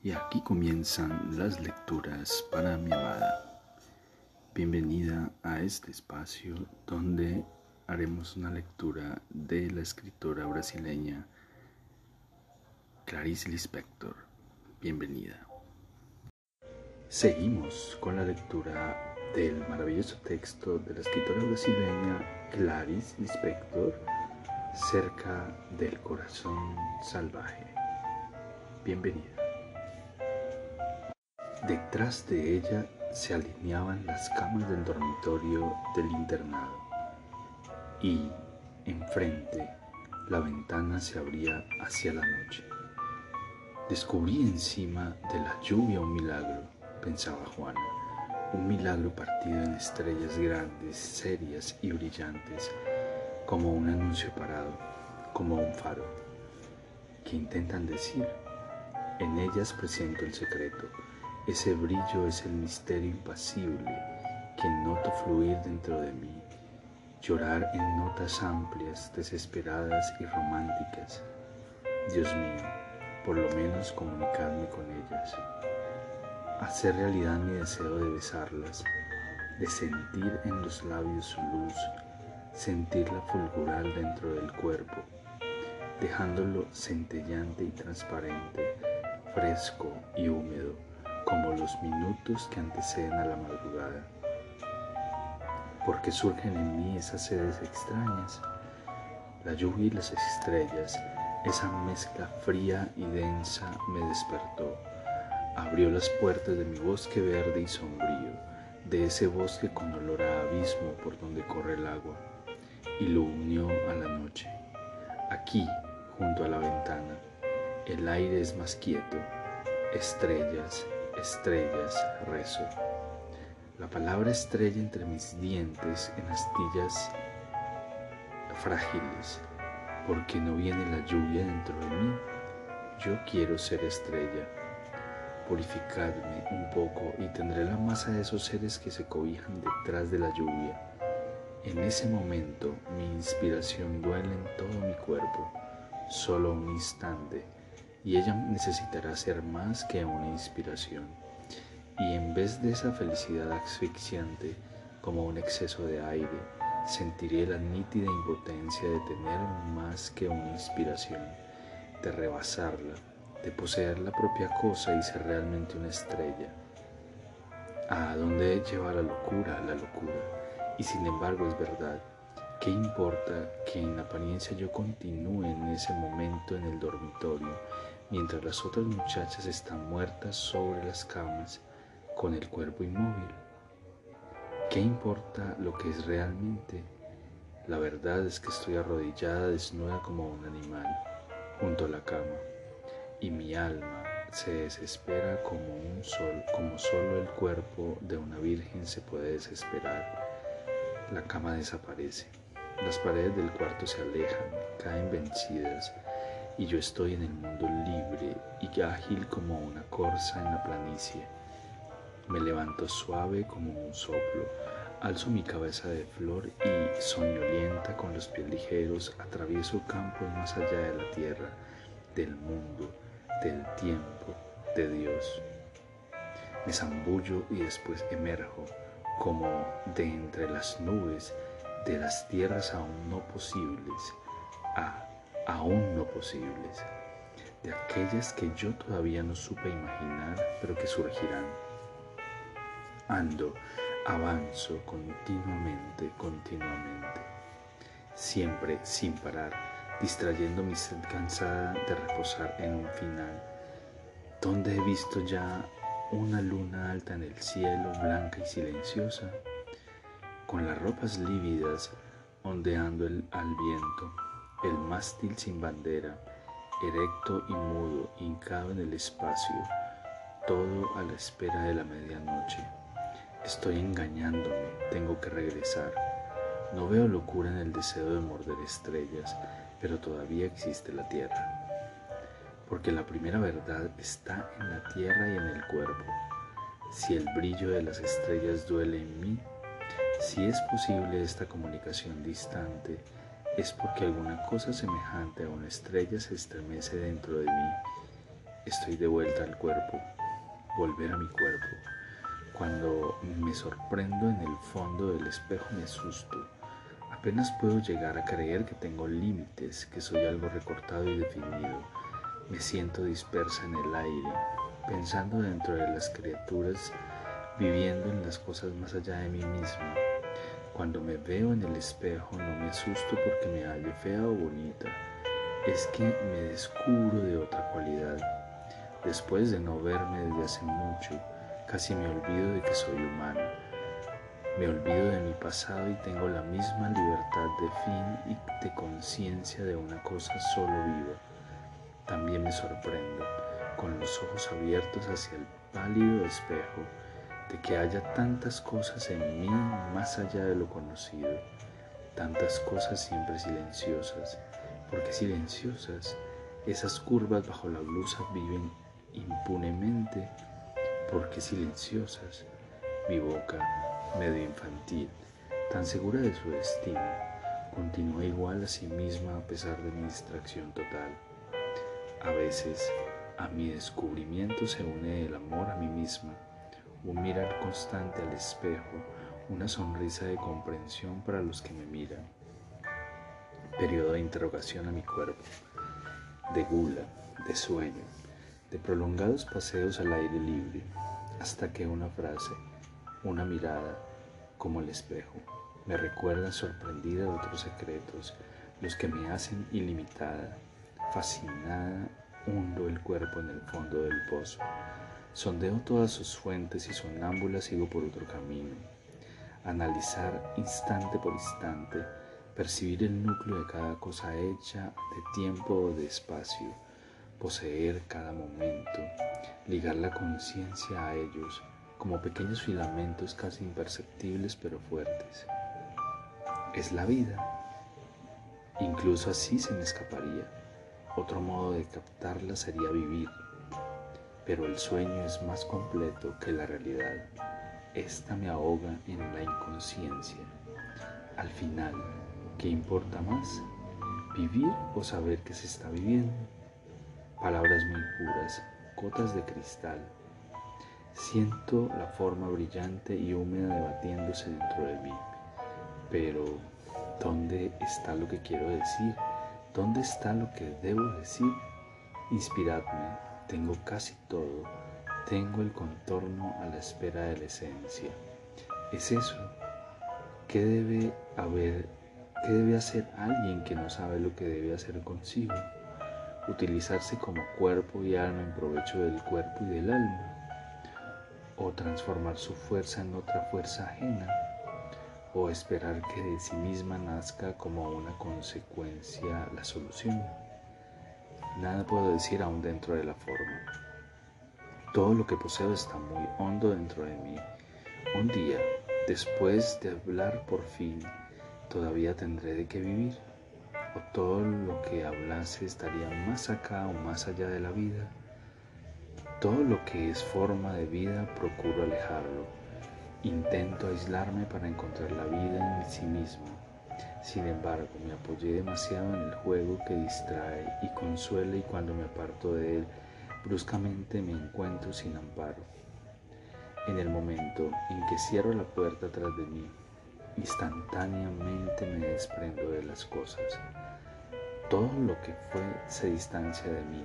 Y aquí comienzan las lecturas para mi amada. Bienvenida a este espacio donde haremos una lectura de la escritora brasileña Clarice Lispector. Bienvenida. Seguimos con la lectura del maravilloso texto de la escritora brasileña Clarice Lispector, Cerca del corazón salvaje. Bienvenida. Detrás de ella se alineaban las camas del dormitorio del internado y, enfrente, la ventana se abría hacia la noche. Descubrí encima de la lluvia un milagro, pensaba Juana, un milagro partido en estrellas grandes, serias y brillantes, como un anuncio parado, como un faro. ¿Qué intentan decir? En ellas presento el secreto ese brillo es el misterio impasible que noto fluir dentro de mí, llorar en notas amplias, desesperadas y románticas. Dios mío, por lo menos comunicarme con ellas, hacer realidad mi deseo de besarlas, de sentir en los labios su luz, sentirla fulgurar dentro del cuerpo, dejándolo centellante y transparente, fresco y húmedo como los minutos que anteceden a la madrugada. Porque surgen en mí esas sedes extrañas, la lluvia y las estrellas, esa mezcla fría y densa me despertó, abrió las puertas de mi bosque verde y sombrío, de ese bosque con olor a abismo por donde corre el agua, y lo unió a la noche. Aquí, junto a la ventana, el aire es más quieto, estrellas, estrellas, rezo. La palabra estrella entre mis dientes en astillas frágiles, porque no viene la lluvia dentro de mí. Yo quiero ser estrella. Purificadme un poco y tendré la masa de esos seres que se cobijan detrás de la lluvia. En ese momento mi inspiración duele en todo mi cuerpo, solo un instante y ella necesitará ser más que una inspiración. Y en vez de esa felicidad asfixiante como un exceso de aire, sentiré la nítida impotencia de tener más que una inspiración, de rebasarla, de poseer la propia cosa y ser realmente una estrella. ¿A dónde lleva la locura la locura? Y sin embargo es verdad. ¿Qué importa que en apariencia yo continúe en ese momento en el dormitorio mientras las otras muchachas están muertas sobre las camas con el cuerpo inmóvil. ¿Qué importa lo que es realmente? La verdad es que estoy arrodillada desnuda como un animal junto a la cama y mi alma se desespera como un sol, como solo el cuerpo de una virgen se puede desesperar. La cama desaparece, las paredes del cuarto se alejan, caen vencidas y yo estoy en el mundo libre y ágil como una corza en la planicie. Me levanto suave como un soplo, alzo mi cabeza de flor y, soñolienta con los pies ligeros, atravieso campos más allá de la tierra, del mundo, del tiempo, de Dios. Me zambullo y después emerjo como de entre las nubes de las tierras aún no posibles aún no posibles, de aquellas que yo todavía no supe imaginar, pero que surgirán. Ando, avanzo continuamente, continuamente, siempre sin parar, distrayendo mi sed cansada de reposar en un final, donde he visto ya una luna alta en el cielo, blanca y silenciosa, con las ropas lívidas ondeando al viento el mástil sin bandera, erecto y mudo, hincado en el espacio, todo a la espera de la medianoche. Estoy engañándome, tengo que regresar. No veo locura en el deseo de morder estrellas, pero todavía existe la tierra. Porque la primera verdad está en la tierra y en el cuerpo. Si el brillo de las estrellas duele en mí, si es posible esta comunicación distante, es porque alguna cosa semejante a una estrella se estremece dentro de mí. estoy de vuelta al cuerpo, volver a mi cuerpo. Cuando me sorprendo en el fondo del espejo me asusto. Apenas puedo llegar a creer que tengo límites, que soy algo recortado y definido. Me siento dispersa en el aire, pensando dentro de las criaturas, viviendo en las cosas más allá de mí mismo. Cuando me veo en el espejo no me asusto porque me halle fea o bonita, es que me descubro de otra cualidad Después de no verme desde hace mucho, casi me olvido de que soy humano. Me olvido de mi pasado y tengo la misma libertad de fin y de conciencia de una cosa solo viva. También me sorprendo, con los ojos abiertos hacia el pálido espejo, de que haya tantas cosas en mí más allá de lo conocido, tantas cosas siempre silenciosas, porque silenciosas, esas curvas bajo la blusa viven impunemente, porque silenciosas, mi boca, medio infantil, tan segura de su destino, continúa igual a sí misma a pesar de mi distracción total. A veces, a mi descubrimiento se une el amor a mí misma, un mirar constante al espejo, una sonrisa de comprensión para los que me miran. Periodo de interrogación a mi cuerpo, de gula, de sueño, de prolongados paseos al aire libre, hasta que una frase, una mirada, como el espejo, me recuerda sorprendida de otros secretos, los que me hacen ilimitada, fascinada, hundo el cuerpo en el fondo del pozo. Sondeo todas sus fuentes y sonámbula sigo por otro camino. Analizar instante por instante, percibir el núcleo de cada cosa hecha de tiempo o de espacio poseer cada momento, ligar la conciencia a ellos como pequeños filamentos casi imperceptibles pero fuertes. Es la vida. Incluso así se me escaparía. Otro modo de captarla sería vivir. Pero el sueño es más completo que la realidad. Esta me ahoga en la inconsciencia. Al final, ¿qué importa más? ¿Vivir o saber que se está viviendo? palabras muy puras, gotas de cristal. Siento la forma brillante y húmeda debatiéndose dentro de mí. Pero, ¿dónde está lo que quiero decir? ¿Dónde está lo que debo decir? Inspiradme, tengo casi todo, tengo el contorno a la espera de la esencia. ¿Es eso? ¿Qué debe haber, qué debe hacer alguien que no sabe lo que debe hacer consigo? utilizarse como cuerpo y alma en provecho del cuerpo y del alma, o transformar su fuerza en otra fuerza ajena, o esperar que de sí misma nazca como una consecuencia la solución. Nada puedo decir aún dentro de la forma. Todo lo que poseo está muy hondo dentro de mí. Un día, después de hablar por fin, todavía tendré de qué vivir o todo lo que hablase estaría más acá o más allá de la vida. Todo lo que es forma de vida procuro alejarlo. Intento aislarme para encontrar la vida en sí mismo. Sin embargo, me apoyé demasiado en el juego que distrae y consuela y cuando me aparto de él, bruscamente me encuentro sin amparo. En el momento en que cierro la puerta tras de mí, instantáneamente me desprendo de las cosas. Todo lo que fue se distancia de mí,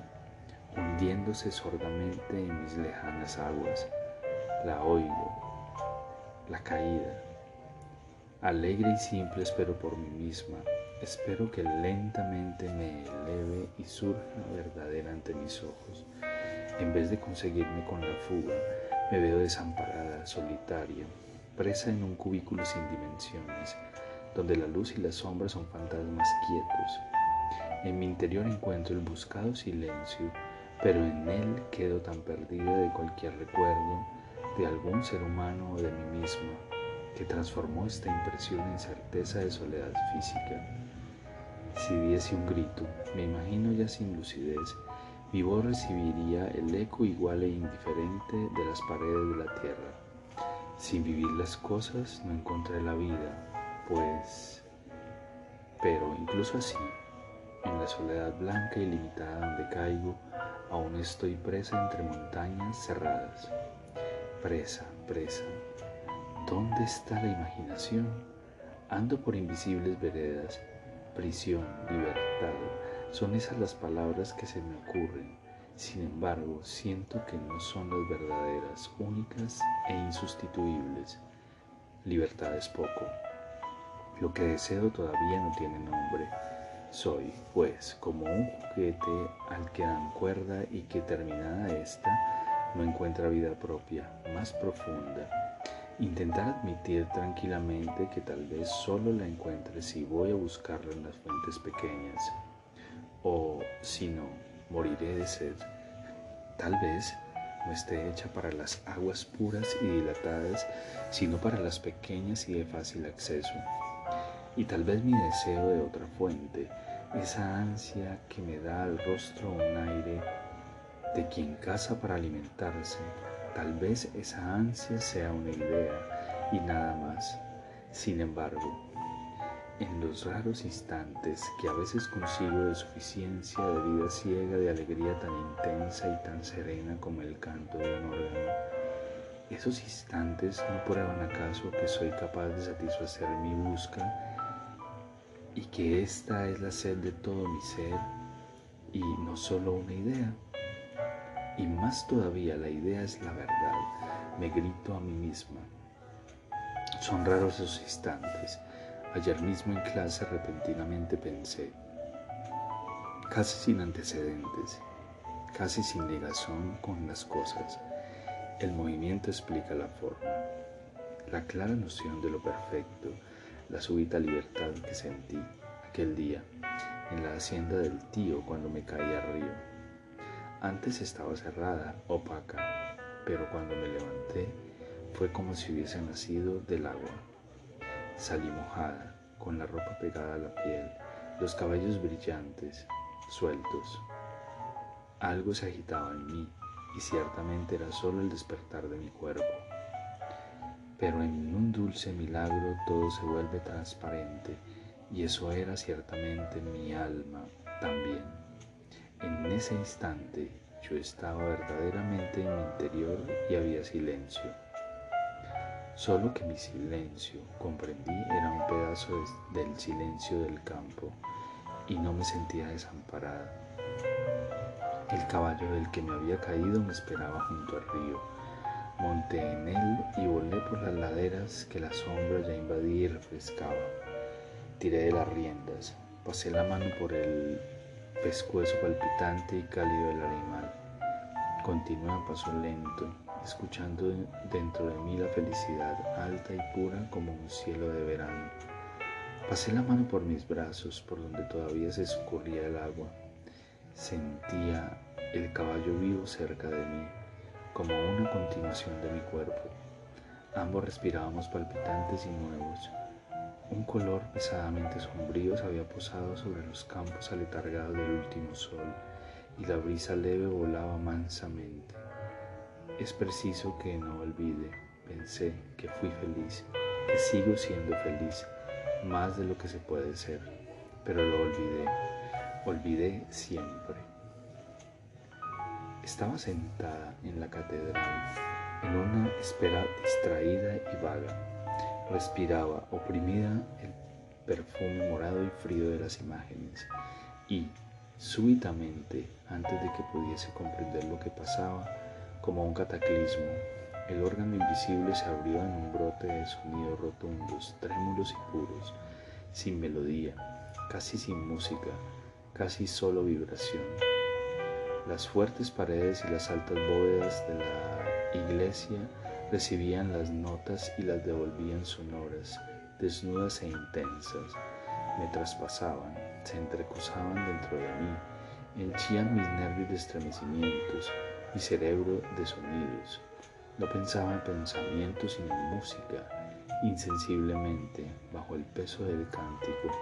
hundiéndose sordamente en mis lejanas aguas. La oigo, la caída. Alegre y simple espero por mí misma. Espero que lentamente me eleve y surja verdadera ante mis ojos. En vez de conseguirme con la fuga, me veo desamparada, solitaria, presa en un cubículo sin dimensiones, donde la luz y la sombra son fantasmas quietos. En mi interior encuentro el buscado silencio, pero en él quedo tan perdida de cualquier recuerdo de algún ser humano o de mí misma que transformó esta impresión en certeza de soledad física. Si diese un grito, me imagino ya sin lucidez, mi voz recibiría el eco igual e indiferente de las paredes de la tierra sin vivir las cosas no encontré la vida, pues... Pero incluso así, en la soledad blanca y limitada donde caigo, Aún estoy presa entre montañas cerradas. Presa, presa. ¿Dónde está la imaginación? Ando por invisibles veredas. Prisión, libertad. Son esas las palabras que se me ocurren. Sin embargo, siento que no son las verdaderas, únicas e insustituibles. Libertad es poco. Lo que deseo todavía no tiene nombre. Soy, pues, como un juguete al que dan cuerda y que terminada esta, no encuentra vida propia, más profunda. Intentar admitir tranquilamente que tal vez solo la encuentre si voy a buscarla en las fuentes pequeñas. O, si no, moriré de sed. Tal vez no esté hecha para las aguas puras y dilatadas, sino para las pequeñas y de fácil acceso. Y tal vez mi deseo de otra fuente, esa ansia que me da al rostro un aire de quien caza para alimentarse, tal vez esa ansia sea una idea y nada más. Sin embargo, en los raros instantes que a veces consigo de suficiencia de vida ciega, de alegría tan intensa y tan serena como el canto de un órgano, esos instantes no prueban acaso que soy capaz de satisfacer mi busca y que esta es la sed de todo mi ser y no solo una idea. Y más todavía la idea es la verdad, me grito a mí misma. Son raros esos instantes. Ayer mismo en clase repentinamente pensé, casi sin antecedentes, casi sin ligazón con las cosas. El movimiento explica la forma, la clara noción de lo perfecto, la súbita libertad que sentí aquel día en la hacienda del tío cuando me caí al río. Antes estaba cerrada, opaca, pero cuando me levanté fue como si hubiese nacido del agua. Salí mojada, con la ropa pegada a la piel, los cabellos brillantes, sueltos. Algo se agitaba en mí y ciertamente era solo el despertar de mi cuerpo pero en un dulce milagro todo se vuelve transparente y eso era ciertamente mi alma también. Ese instante yo estaba verdaderamente en mi interior y había silencio. Solo que mi silencio, comprendí, era un pedazo del silencio del campo y no me sentía desamparada. El caballo del que me había caído me esperaba junto al río Monté en él y volé por las laderas que la sombra ya invadía y refrescaba. Tiré de las riendas, pasé la mano por el pescuezo palpitante y cálido del animal. Continué a paso lento, escuchando dentro de mí la felicidad alta y pura como un cielo de verano. Pasé la mano por mis brazos, por donde todavía se escurría el agua. Sentía el caballo vivo cerca de mí como una continuación de mi cuerpo. Ambos respirábamos palpitantes y nuevos. Un color pesadamente sombrío se había posado sobre los campos aletargados del último sol y la brisa leve volaba mansamente. Es preciso que no olvide, pensé, que fui feliz, que sigo siendo feliz, más de lo que se puede ser, pero lo olvidé, olvidé siempre. Estaba sentada en la catedral, en una espera distraída y vaga. Respiraba, oprimida, el perfume morado y frío de las imágenes. Y, súbitamente, antes de que pudiese comprender lo que pasaba, como un cataclismo, el órgano invisible se abrió en un brote de sonidos rotundos, trémulos y puros, sin melodía, casi sin música, casi solo vibración. Las fuertes paredes y las altas bóvedas de la iglesia recibían las notas y las devolvían sonoras, desnudas e intensas. Me traspasaban, se entrecruzaban dentro de mí, henchían mis nervios de estremecimientos, mi cerebro de sonidos. No pensaba en pensamientos sino en música. Insensiblemente, bajo el peso del cántico,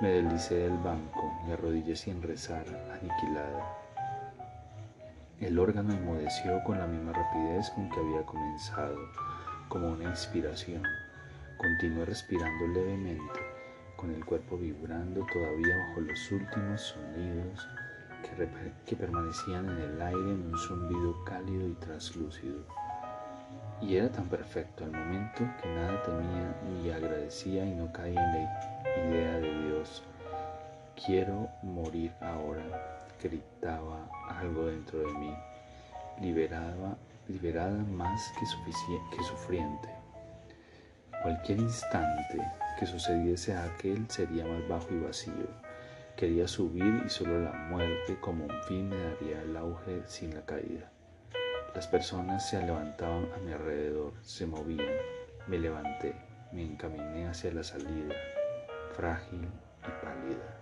me deslicé del banco, me arrodillé sin rezar, aniquilada. El órgano enmudeció con la misma rapidez con que había comenzado, como una inspiración. Continué respirando levemente, con el cuerpo vibrando todavía bajo los últimos sonidos que, permanecían en el aire en un zumbido cálido y translúcido. Y era tan perfecto al momento que nada temía ni agradecía y no caía en la idea de Dios. Quiero morir ahora, gritaba algo dentro de mí, liberada, liberada más que, que sufriente. Cualquier instante que sucediese a aquel sería más bajo y vacío. Quería subir y solo la muerte como un fin me daría el auge sin la caída. Las personas se levantaban a mi alrededor, se movían. Me levanté, me encaminé hacia la salida, frágil y pálida.